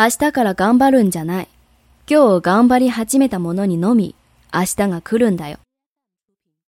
明日から頑張るんじゃない。今日頑張り始めたものにのみ、明日が来るんだよ。